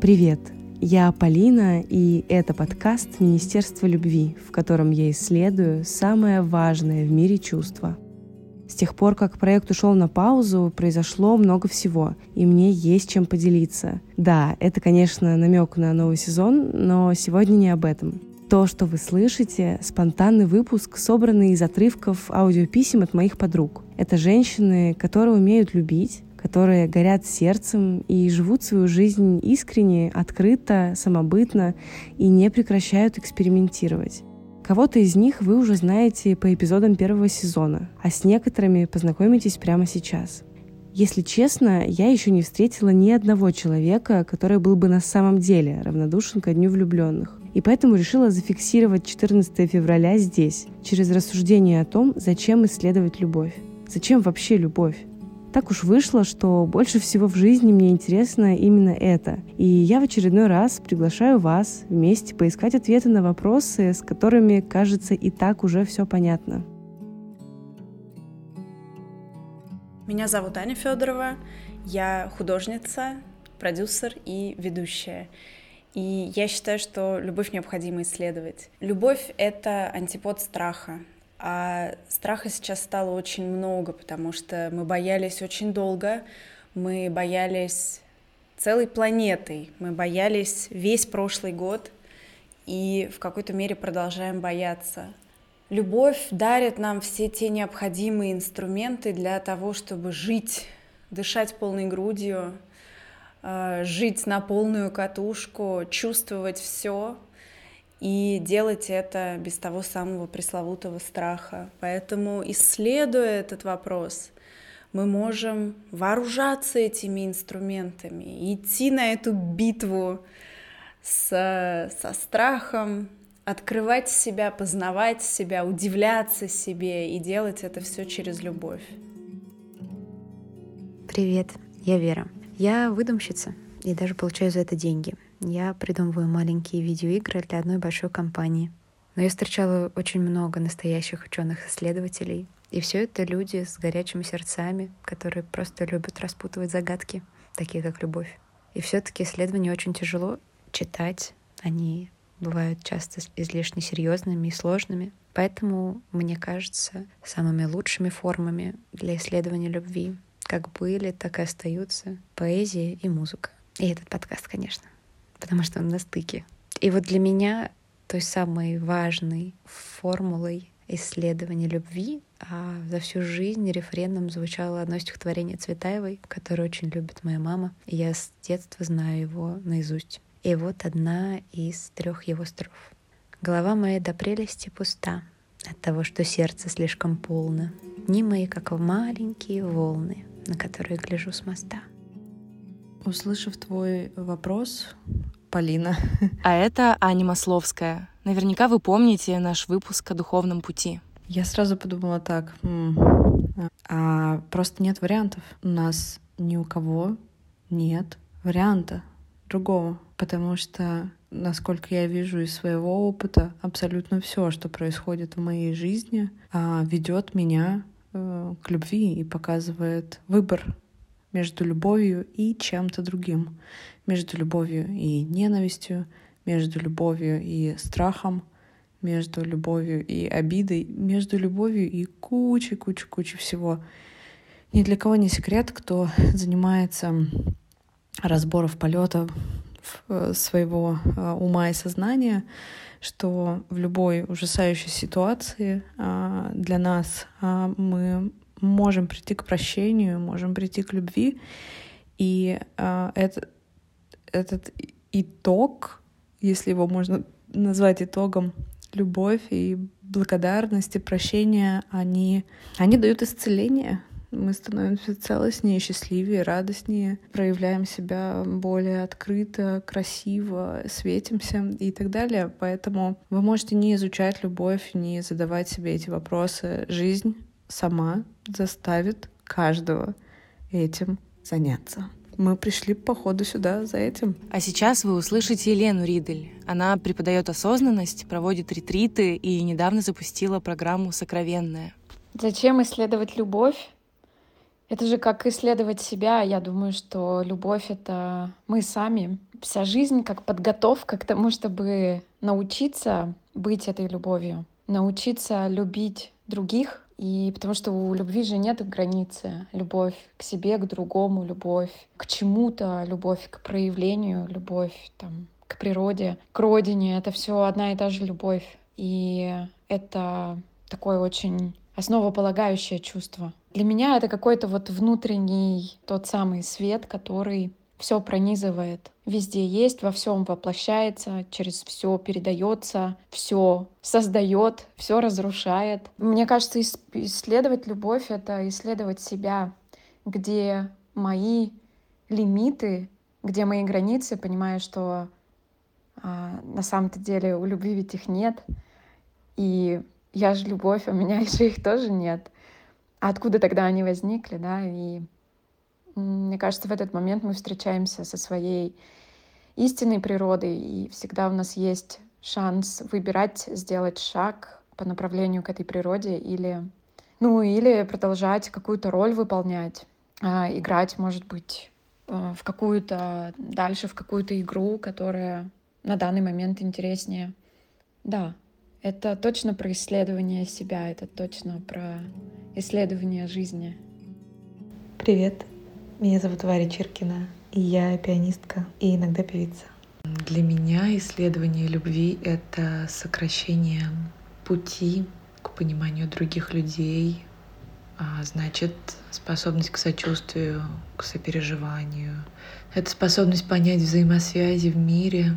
Привет! Я Полина, и это подкаст «Министерство любви», в котором я исследую самое важное в мире чувство. С тех пор, как проект ушел на паузу, произошло много всего, и мне есть чем поделиться. Да, это, конечно, намек на новый сезон, но сегодня не об этом. То, что вы слышите, спонтанный выпуск, собранный из отрывков аудиописем от моих подруг. Это женщины, которые умеют любить, которые горят сердцем и живут свою жизнь искренне, открыто, самобытно и не прекращают экспериментировать. Кого-то из них вы уже знаете по эпизодам первого сезона, а с некоторыми познакомитесь прямо сейчас. Если честно, я еще не встретила ни одного человека, который был бы на самом деле равнодушен ко Дню влюбленных. И поэтому решила зафиксировать 14 февраля здесь, через рассуждение о том, зачем исследовать любовь. Зачем вообще любовь? Так уж вышло, что больше всего в жизни мне интересно именно это. И я в очередной раз приглашаю вас вместе поискать ответы на вопросы, с которыми, кажется, и так уже все понятно. Меня зовут Аня Федорова, я художница, продюсер и ведущая. И я считаю, что любовь необходимо исследовать. Любовь — это антипод страха. А страха сейчас стало очень много, потому что мы боялись очень долго, мы боялись целой планетой, мы боялись весь прошлый год и в какой-то мере продолжаем бояться. Любовь дарит нам все те необходимые инструменты для того, чтобы жить, дышать полной грудью, э, жить на полную катушку, чувствовать все, и делать это без того самого пресловутого страха. Поэтому, исследуя этот вопрос, мы можем вооружаться этими инструментами, идти на эту битву с, со страхом, открывать себя, познавать себя, удивляться себе и делать это все через любовь. Привет, я Вера. Я выдумщица и даже получаю за это деньги — я придумываю маленькие видеоигры для одной большой компании. Но я встречала очень много настоящих ученых-исследователей, и все это люди с горячими сердцами, которые просто любят распутывать загадки, такие как любовь. И все-таки исследования очень тяжело читать. Они бывают часто излишне серьезными и сложными. Поэтому, мне кажется, самыми лучшими формами для исследования любви как были, так и остаются поэзия и музыка. И этот подкаст, конечно потому что он на стыке. И вот для меня той самой важной формулой исследования любви, а за всю жизнь рефреном звучало одно стихотворение Цветаевой, которое очень любит моя мама, и я с детства знаю его наизусть. И вот одна из трех его строф. Голова моя до прелести пуста от того, что сердце слишком полно. Дни мои, как маленькие волны, на которые гляжу с моста. Услышав твой вопрос, Полина. А это Аня Масловская. Наверняка вы помните наш выпуск о духовном пути. Я сразу подумала так, а просто нет вариантов. У нас ни у кого нет варианта другого, потому что, насколько я вижу из своего опыта, абсолютно все, что происходит в моей жизни, а, ведет меня э, к любви и показывает выбор между любовью и чем-то другим, между любовью и ненавистью, между любовью и страхом, между любовью и обидой, между любовью и кучей, кучей, кучей всего. Ни для кого не секрет, кто занимается разбором полета э, своего э, ума и сознания, что в любой ужасающей ситуации а, для нас а, мы можем прийти к прощению, можем прийти к любви. И э, это, этот итог, если его можно назвать итогом, любовь и благодарность и прощение, они, они дают исцеление. Мы становимся целостнее, счастливее, радостнее, проявляем себя более открыто, красиво, светимся и так далее. Поэтому вы можете не изучать любовь, не задавать себе эти вопросы. Жизнь сама заставит каждого этим заняться. Мы пришли, походу, сюда за этим. А сейчас вы услышите Елену Ридель. Она преподает осознанность, проводит ретриты и недавно запустила программу «Сокровенная». Зачем исследовать любовь? Это же как исследовать себя. Я думаю, что любовь — это мы сами. вся жизнь как подготовка к тому, чтобы научиться быть этой любовью, научиться любить других, и потому что у любви же нет границы. Любовь к себе, к другому, любовь к чему-то, любовь к проявлению, любовь там, к природе, к родине. Это все одна и та же любовь. И это такое очень основополагающее чувство. Для меня это какой-то вот внутренний тот самый свет, который все пронизывает, везде есть, во всем воплощается, через все передается, все создает, все разрушает. Мне кажется, исследовать любовь — это исследовать себя, где мои лимиты, где мои границы, понимая, что а, на самом-то деле у любви ведь их нет, и я же любовь, а у меня же их тоже нет. А откуда тогда они возникли, да, и мне кажется, в этот момент мы встречаемся со своей истинной природой, и всегда у нас есть шанс выбирать, сделать шаг по направлению к этой природе или, ну, или продолжать какую-то роль выполнять, а, играть, может быть, э, в какую-то дальше в какую-то игру, которая на данный момент интереснее. Да, это точно про исследование себя, это точно про исследование жизни. Привет, меня зовут Варя Чиркина, и я пианистка и иногда певица. Для меня исследование любви — это сокращение пути к пониманию других людей, а значит, способность к сочувствию, к сопереживанию. Это способность понять взаимосвязи в мире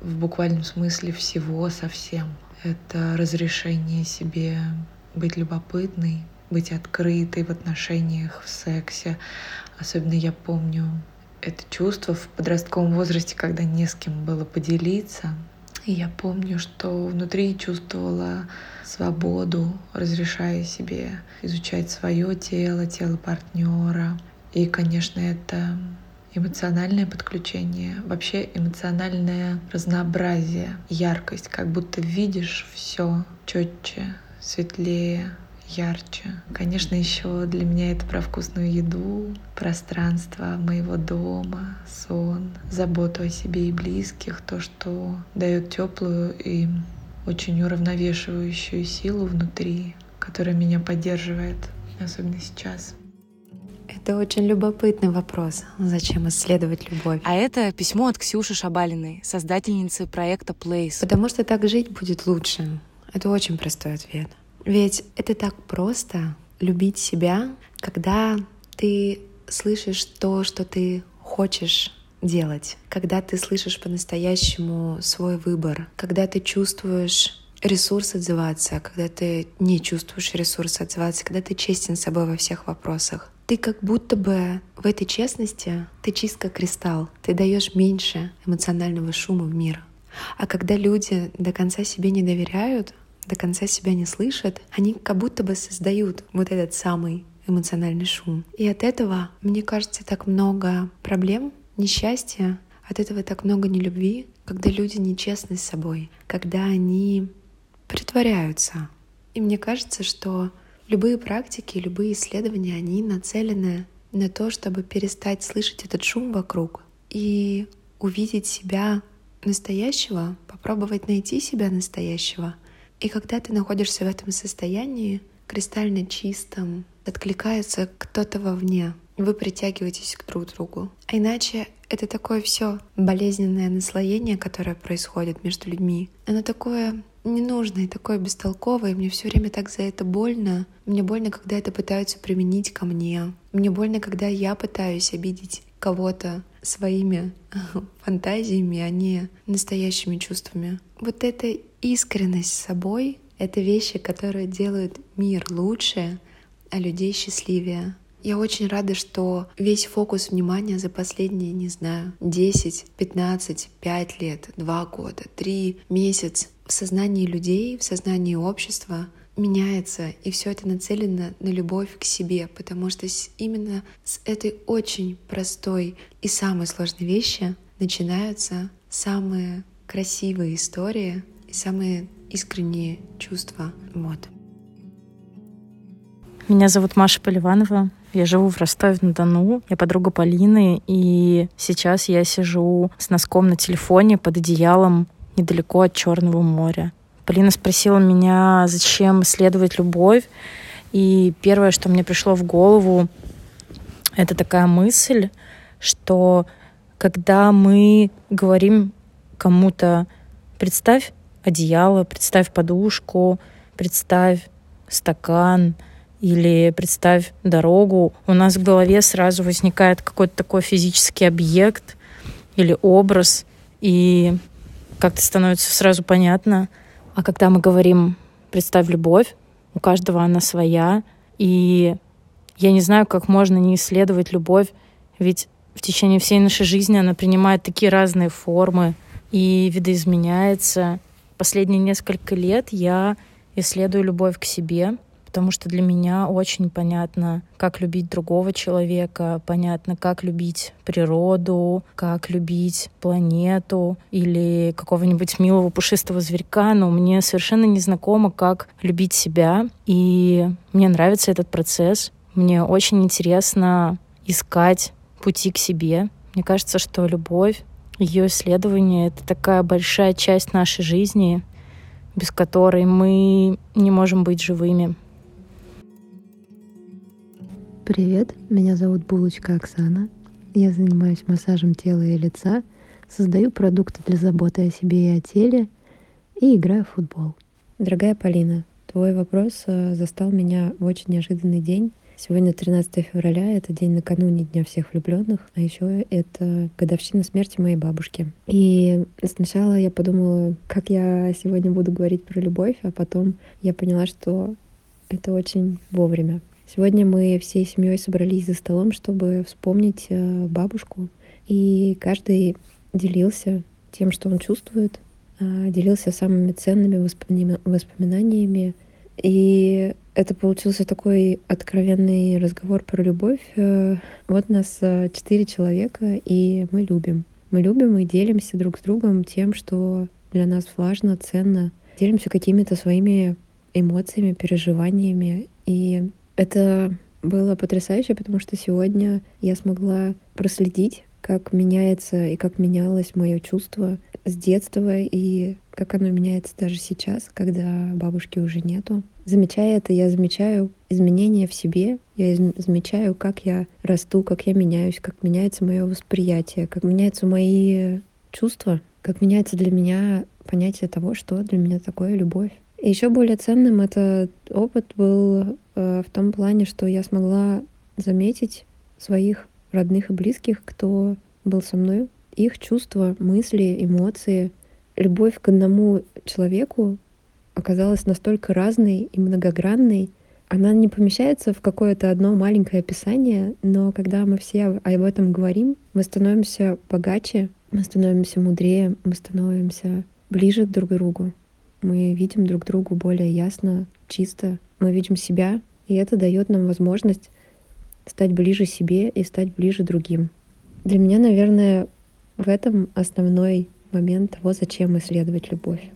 в буквальном смысле всего совсем. Это разрешение себе быть любопытной, быть открытой в отношениях, в сексе, Особенно я помню это чувство в подростковом возрасте, когда не с кем было поделиться. И я помню, что внутри чувствовала свободу, разрешая себе изучать свое тело, тело партнера. И, конечно, это эмоциональное подключение, вообще эмоциональное разнообразие, яркость, как будто видишь все четче, светлее, ярче. Конечно, еще для меня это про вкусную еду, пространство моего дома, сон, заботу о себе и близких, то, что дает теплую и очень уравновешивающую силу внутри, которая меня поддерживает, особенно сейчас. Это очень любопытный вопрос. Зачем исследовать любовь? А это письмо от Ксюши Шабалиной, создательницы проекта Place. Потому что так жить будет лучше. Это очень простой ответ. Ведь это так просто любить себя, когда ты слышишь то, что ты хочешь делать, когда ты слышишь по-настоящему свой выбор, когда ты чувствуешь ресурс отзываться, когда ты не чувствуешь ресурс отзываться, когда ты честен с собой во всех вопросах. Ты как будто бы в этой честности, ты чист как кристалл, ты даешь меньше эмоционального шума в мир. А когда люди до конца себе не доверяют, до конца себя не слышат, они как будто бы создают вот этот самый эмоциональный шум. И от этого, мне кажется, так много проблем, несчастья, от этого так много нелюбви, когда люди нечестны с собой, когда они притворяются. И мне кажется, что любые практики, любые исследования, они нацелены на то, чтобы перестать слышать этот шум вокруг и увидеть себя настоящего, попробовать найти себя настоящего — и когда ты находишься в этом состоянии, кристально чистом, откликается кто-то вовне, вы притягиваетесь к друг другу. А иначе это такое все болезненное наслоение, которое происходит между людьми. Оно такое ненужное, такое бестолковое, мне все время так за это больно. Мне больно, когда это пытаются применить ко мне. Мне больно, когда я пытаюсь обидеть кого-то своими фантазиями, а не настоящими чувствами. Вот эта искренность с собой — это вещи, которые делают мир лучше, а людей счастливее. Я очень рада, что весь фокус внимания за последние, не знаю, 10, 15, 5 лет, 2 года, 3 месяца в сознании людей, в сознании общества меняется, и все это нацелено на любовь к себе, потому что именно с этой очень простой и самой сложной вещи начинаются самые красивые истории и самые искренние чувства. Вот. Меня зовут Маша Поливанова. Я живу в Ростове-на-Дону. Я подруга Полины, и сейчас я сижу с носком на телефоне под одеялом недалеко от Черного моря. Полина спросила меня, зачем исследовать любовь. И первое, что мне пришло в голову, это такая мысль, что когда мы говорим кому-то, представь одеяло, представь подушку, представь стакан или представь дорогу, у нас в голове сразу возникает какой-то такой физический объект или образ, и как-то становится сразу понятно. А когда мы говорим «представь любовь», у каждого она своя, и я не знаю, как можно не исследовать любовь, ведь в течение всей нашей жизни она принимает такие разные формы и видоизменяется. Последние несколько лет я исследую любовь к себе, потому что для меня очень понятно, как любить другого человека, понятно, как любить природу, как любить планету или какого-нибудь милого пушистого зверька, но мне совершенно не знакомо, как любить себя. И мне нравится этот процесс. Мне очень интересно искать пути к себе. Мне кажется, что любовь, ее исследование — это такая большая часть нашей жизни, без которой мы не можем быть живыми. Привет, меня зовут Булочка Оксана. Я занимаюсь массажем тела и лица, создаю продукты для заботы о себе и о теле и играю в футбол. Дорогая Полина, твой вопрос э, застал меня в очень неожиданный день. Сегодня 13 февраля, это день накануне Дня всех влюбленных, а еще это годовщина смерти моей бабушки. И сначала я подумала, как я сегодня буду говорить про любовь, а потом я поняла, что это очень вовремя. Сегодня мы всей семьей собрались за столом, чтобы вспомнить э, бабушку, и каждый делился тем, что он чувствует, а, делился самыми ценными воспоминаниями. И это получился такой откровенный разговор про любовь. Э, вот нас э, четыре человека, и мы любим. Мы любим и делимся друг с другом тем, что для нас важно, ценно. Делимся какими-то своими эмоциями, переживаниями. И это было потрясающе, потому что сегодня я смогла проследить, как меняется и как менялось мое чувство с детства и как оно меняется даже сейчас, когда бабушки уже нету. Замечая это, я замечаю изменения в себе, я замечаю, как я расту, как я меняюсь, как меняется мое восприятие, как меняются мои чувства, как меняется для меня понятие того, что для меня такое любовь. И еще более ценным этот опыт был э, в том плане, что я смогла заметить своих родных и близких, кто был со мной, их чувства, мысли, эмоции, любовь к одному человеку оказалась настолько разной и многогранной. Она не помещается в какое-то одно маленькое описание, но когда мы все об этом говорим, мы становимся богаче, мы становимся мудрее, мы становимся ближе друг к другу. Мы видим друг другу более ясно, чисто. Мы видим себя, и это дает нам возможность стать ближе себе и стать ближе другим. Для меня, наверное, в этом основной момент того, зачем исследовать любовь.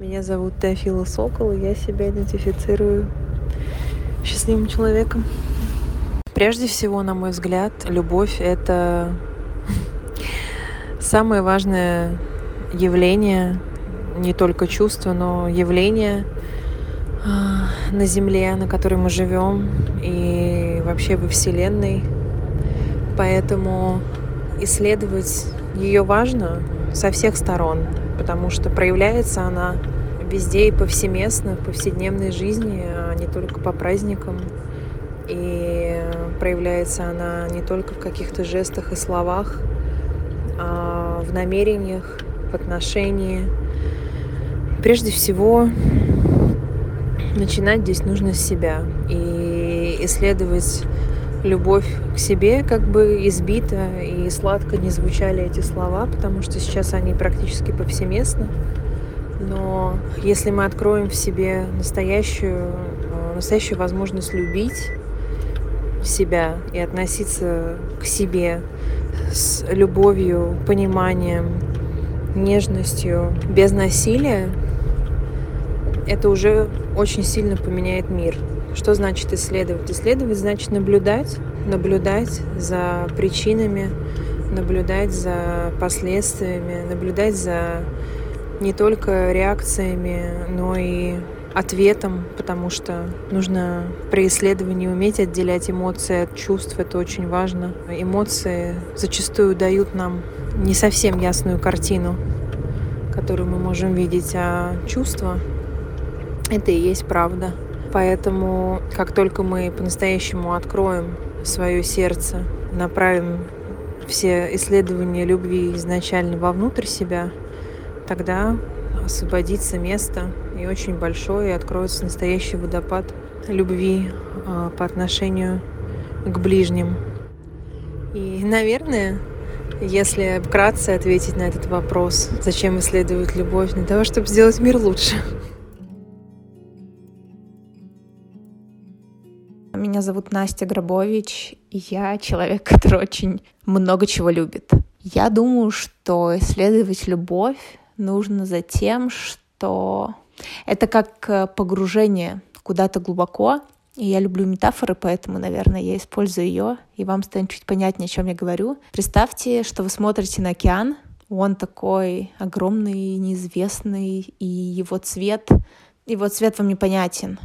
Меня зовут Теофила Сокол, и я себя идентифицирую счастливым человеком. Прежде всего, на мой взгляд, любовь — это самое важное явление, не только чувство, но явление а, на Земле, на которой мы живем, и вообще во Вселенной. Поэтому исследовать ее важно со всех сторон, потому что проявляется она везде и повсеместно, в повседневной жизни, а не только по праздникам. И проявляется она не только в каких-то жестах и словах, а в намерениях, в отношении. Прежде всего, начинать здесь нужно с себя и исследовать любовь к себе, как бы избито и сладко не звучали эти слова, потому что сейчас они практически повсеместны. Но если мы откроем в себе настоящую, э, настоящую возможность любить себя и относиться к себе с любовью, пониманием, нежностью, без насилия, это уже очень сильно поменяет мир. Что значит исследовать? Исследовать значит наблюдать, наблюдать за причинами, наблюдать за последствиями, наблюдать за не только реакциями, но и ответом, потому что нужно при исследовании уметь отделять эмоции от чувств. Это очень важно. Эмоции зачастую дают нам не совсем ясную картину, которую мы можем видеть, а чувства — это и есть правда. Поэтому, как только мы по-настоящему откроем свое сердце, направим все исследования любви изначально вовнутрь себя, тогда освободится место и очень большой, и откроется настоящий водопад любви э, по отношению к ближним. И, наверное, если вкратце ответить на этот вопрос, зачем исследовать любовь, для того, чтобы сделать мир лучше. Меня зовут Настя Грабович, и я человек, который очень много чего любит. Я думаю, что исследовать любовь нужно за тем, что это как э, погружение куда-то глубоко, и я люблю метафоры, поэтому, наверное, я использую ее, и вам станет чуть понятнее, о чем я говорю. Представьте, что вы смотрите на океан, он такой огромный, неизвестный, и его цвет, его цвет вам непонятен.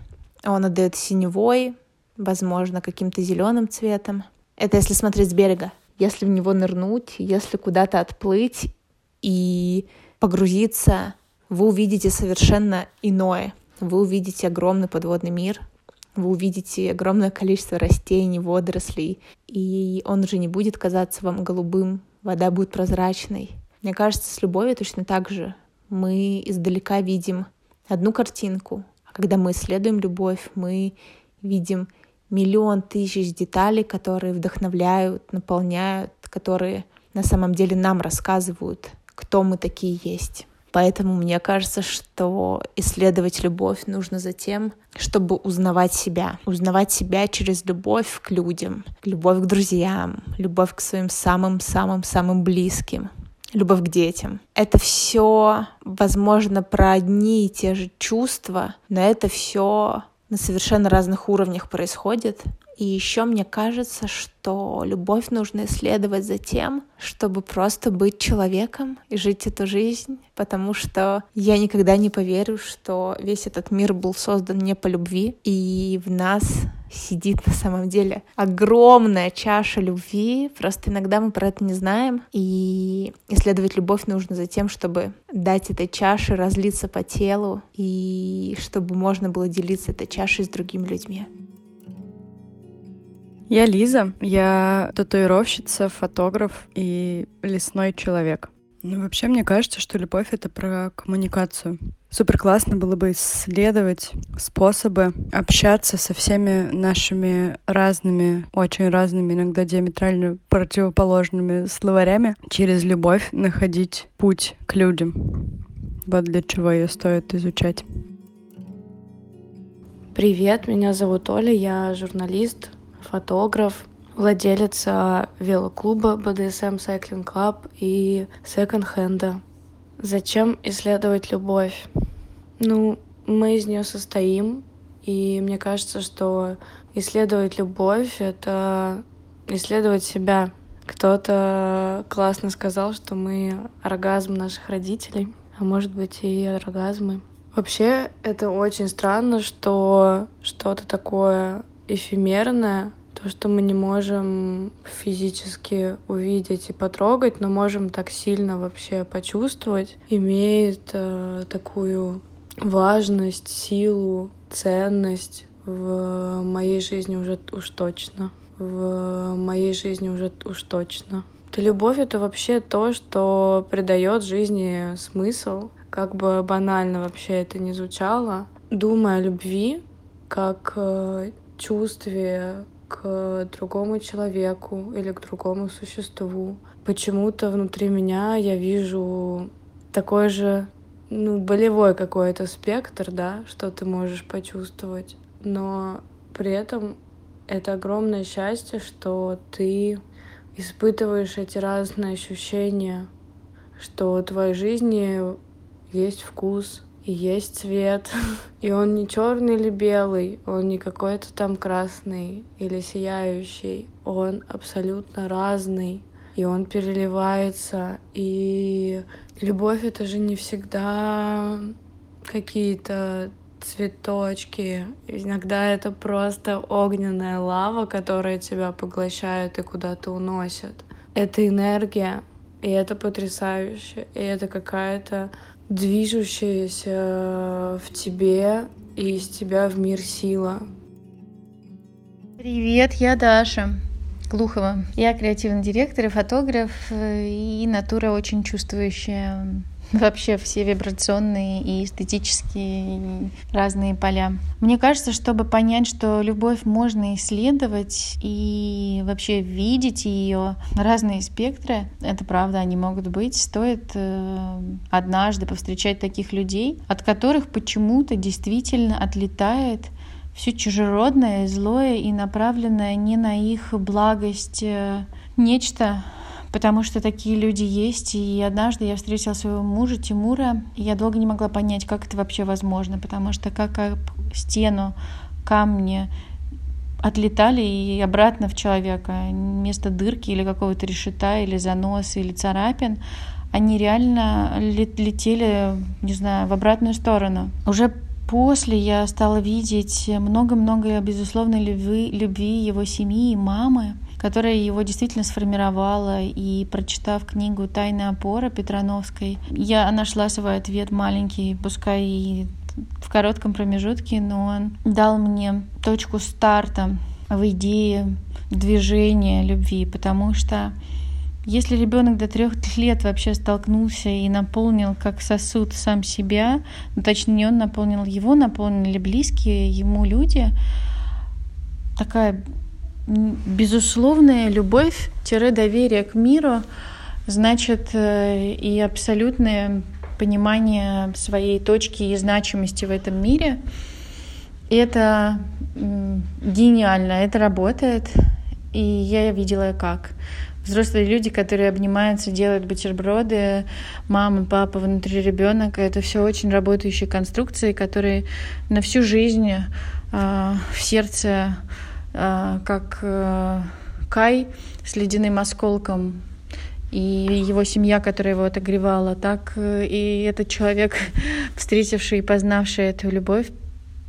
Он отдает синевой, возможно, каким-то зеленым цветом. Это если смотреть с берега. Если в него нырнуть, если куда-то отплыть и погрузиться, вы увидите совершенно иное. Вы увидите огромный подводный мир, вы увидите огромное количество растений, водорослей, и он уже не будет казаться вам голубым, вода будет прозрачной. Мне кажется, с любовью точно так же. Мы издалека видим одну картинку, а когда мы исследуем любовь, мы видим миллион тысяч деталей, которые вдохновляют, наполняют, которые на самом деле нам рассказывают, кто мы такие есть. Поэтому мне кажется, что исследовать любовь нужно за тем, чтобы узнавать себя. Узнавать себя через любовь к людям, любовь к друзьям, любовь к своим самым-самым-самым близким, любовь к детям. Это все, возможно, про одни и те же чувства, но это все на совершенно разных уровнях происходит. И еще мне кажется, что любовь нужно исследовать за тем, чтобы просто быть человеком и жить эту жизнь, потому что я никогда не поверю, что весь этот мир был создан не по любви, и в нас сидит на самом деле огромная чаша любви, просто иногда мы про это не знаем, и исследовать любовь нужно за тем, чтобы дать этой чаше разлиться по телу, и чтобы можно было делиться этой чашей с другими людьми. Я Лиза, я татуировщица, фотограф и лесной человек. Ну, вообще, мне кажется, что любовь — это про коммуникацию. Супер классно было бы исследовать способы общаться со всеми нашими разными, очень разными, иногда диаметрально противоположными словарями, через любовь находить путь к людям. Вот для чего ее стоит изучать. Привет, меня зовут Оля, я журналист, фотограф, владелица велоклуба BDSM Cycling Club и секонд-хенда. Зачем исследовать любовь? Ну, мы из нее состоим, и мне кажется, что исследовать любовь — это исследовать себя. Кто-то классно сказал, что мы оргазм наших родителей, а может быть и оргазмы. Вообще, это очень странно, что что-то такое эфемерное, то, что мы не можем физически увидеть и потрогать, но можем так сильно вообще почувствовать, имеет э, такую важность, силу, ценность в моей жизни уже уж точно. В моей жизни уже уж точно. То любовь — это вообще то, что придает жизни смысл, как бы банально вообще это не звучало. Думая о любви, как э, чувстве к другому человеку или к другому существу. Почему-то внутри меня я вижу такой же, ну, болевой какой-то спектр, да, что ты можешь почувствовать. Но при этом это огромное счастье, что ты испытываешь эти разные ощущения, что в твоей жизни есть вкус, и есть цвет. И он не черный или белый, он не какой-то там красный или сияющий. Он абсолютно разный. И он переливается. И любовь это же не всегда какие-то цветочки. Иногда это просто огненная лава, которая тебя поглощает и куда-то уносит. Это энергия, и это потрясающе. И это какая-то движущаяся в тебе и из тебя в мир сила. Привет, я Даша Глухова. Я креативный директор и фотограф, и натура очень чувствующая вообще все вибрационные и эстетические разные поля. Мне кажется, чтобы понять, что любовь можно исследовать и вообще видеть ее разные спектры, это правда, они могут быть, стоит э, однажды повстречать таких людей, от которых почему-то действительно отлетает все чужеродное, злое и направленное не на их благость э, нечто, потому что такие люди есть. И однажды я встретила своего мужа Тимура, и я долго не могла понять, как это вообще возможно, потому что как об стену камни отлетали и обратно в человека, вместо дырки или какого-то решета, или заноса, или царапин, они реально летели, не знаю, в обратную сторону. Уже после я стала видеть много-много безусловной любви, любви его семьи и мамы, которая его действительно сформировала. И прочитав книгу «Тайная опора» Петрановской, я нашла свой ответ маленький, пускай и в коротком промежутке, но он дал мне точку старта в идее движения любви, потому что если ребенок до трех лет вообще столкнулся и наполнил как сосуд сам себя, ну, точнее не он наполнил его, наполнили близкие ему люди, такая безусловная любовь-доверие к миру значит э, и абсолютное понимание своей точки и значимости в этом мире. Это гениально, это работает, и я видела как. Взрослые люди, которые обнимаются, делают бутерброды, мама, папа, внутри ребенок, это все очень работающие конструкции, которые на всю жизнь э, в сердце как э, Кай с ледяным осколком и его семья, которая его отогревала, так э, и этот человек, встретивший и познавший эту любовь,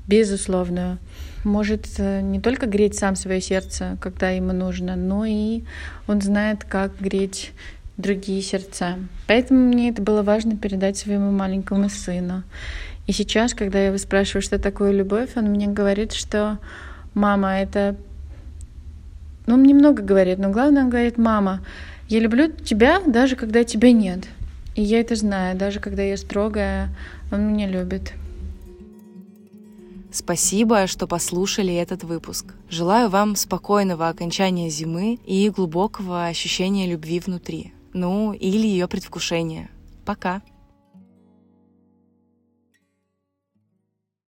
безусловную, может не только греть сам свое сердце, когда ему нужно, но и он знает, как греть другие сердца. Поэтому мне это было важно передать своему маленькому сыну. И сейчас, когда я его спрашиваю, что такое любовь, он мне говорит, что мама, это... Ну, он немного говорит, но главное, он говорит, мама, я люблю тебя, даже когда тебя нет. И я это знаю, даже когда я строгая, он меня любит. Спасибо, что послушали этот выпуск. Желаю вам спокойного окончания зимы и глубокого ощущения любви внутри. Ну, или ее предвкушения. Пока.